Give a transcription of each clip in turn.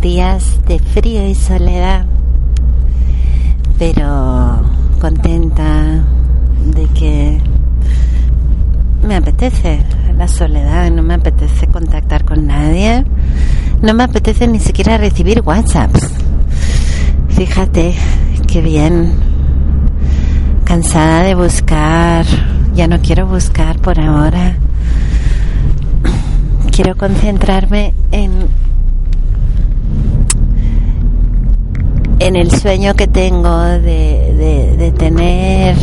Días de frío y soledad, pero contenta de que me apetece la soledad, no me apetece contactar con nadie, no me apetece ni siquiera recibir WhatsApps. Fíjate qué bien, cansada de buscar, ya no quiero buscar por ahora. Quiero concentrarme en en el sueño que tengo de, de, tener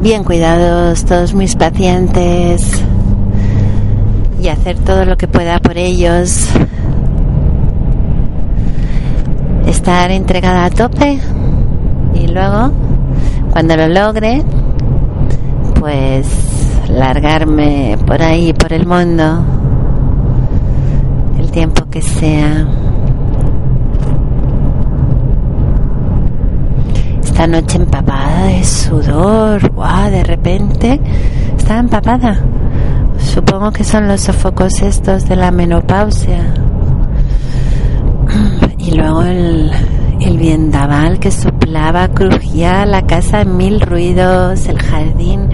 bien cuidados todos mis pacientes y hacer todo lo que pueda por ellos. Estar entregada a tope y luego, cuando lo logre, pues largarme por ahí, por el mundo, el tiempo que sea. Esta noche empapada de sudor, guau, de repente estaba empapada. Supongo que son los sofocos estos de la menopausia. Y luego el, el vendaval que soplaba, crujía la casa en mil ruidos, el jardín,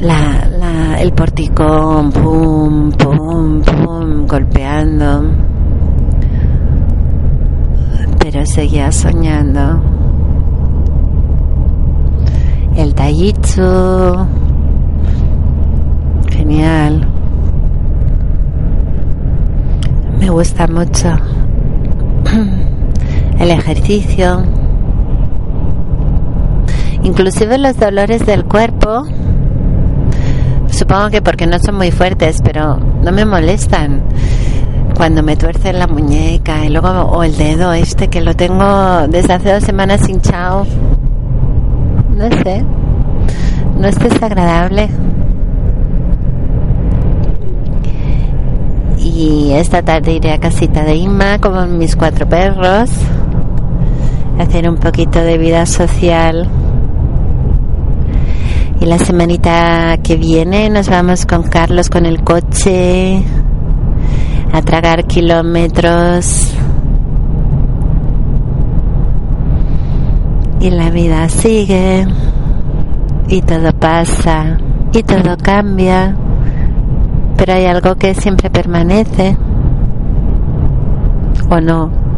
la, la, el porticón, pum, pum, pum, golpeando. Pero seguía soñando el taijitsu. Genial. Me gusta mucho el ejercicio. Inclusive los dolores del cuerpo. Supongo que porque no son muy fuertes, pero no me molestan. Cuando me tuercen la muñeca y luego o el dedo este que lo tengo desde hace dos semanas hinchado no sé, no es desagradable. Y esta tarde iré a casita de Inma con mis cuatro perros, hacer un poquito de vida social. Y la semanita que viene nos vamos con Carlos con el coche a tragar kilómetros y la vida sigue y todo pasa y todo cambia, pero hay algo que siempre permanece o no.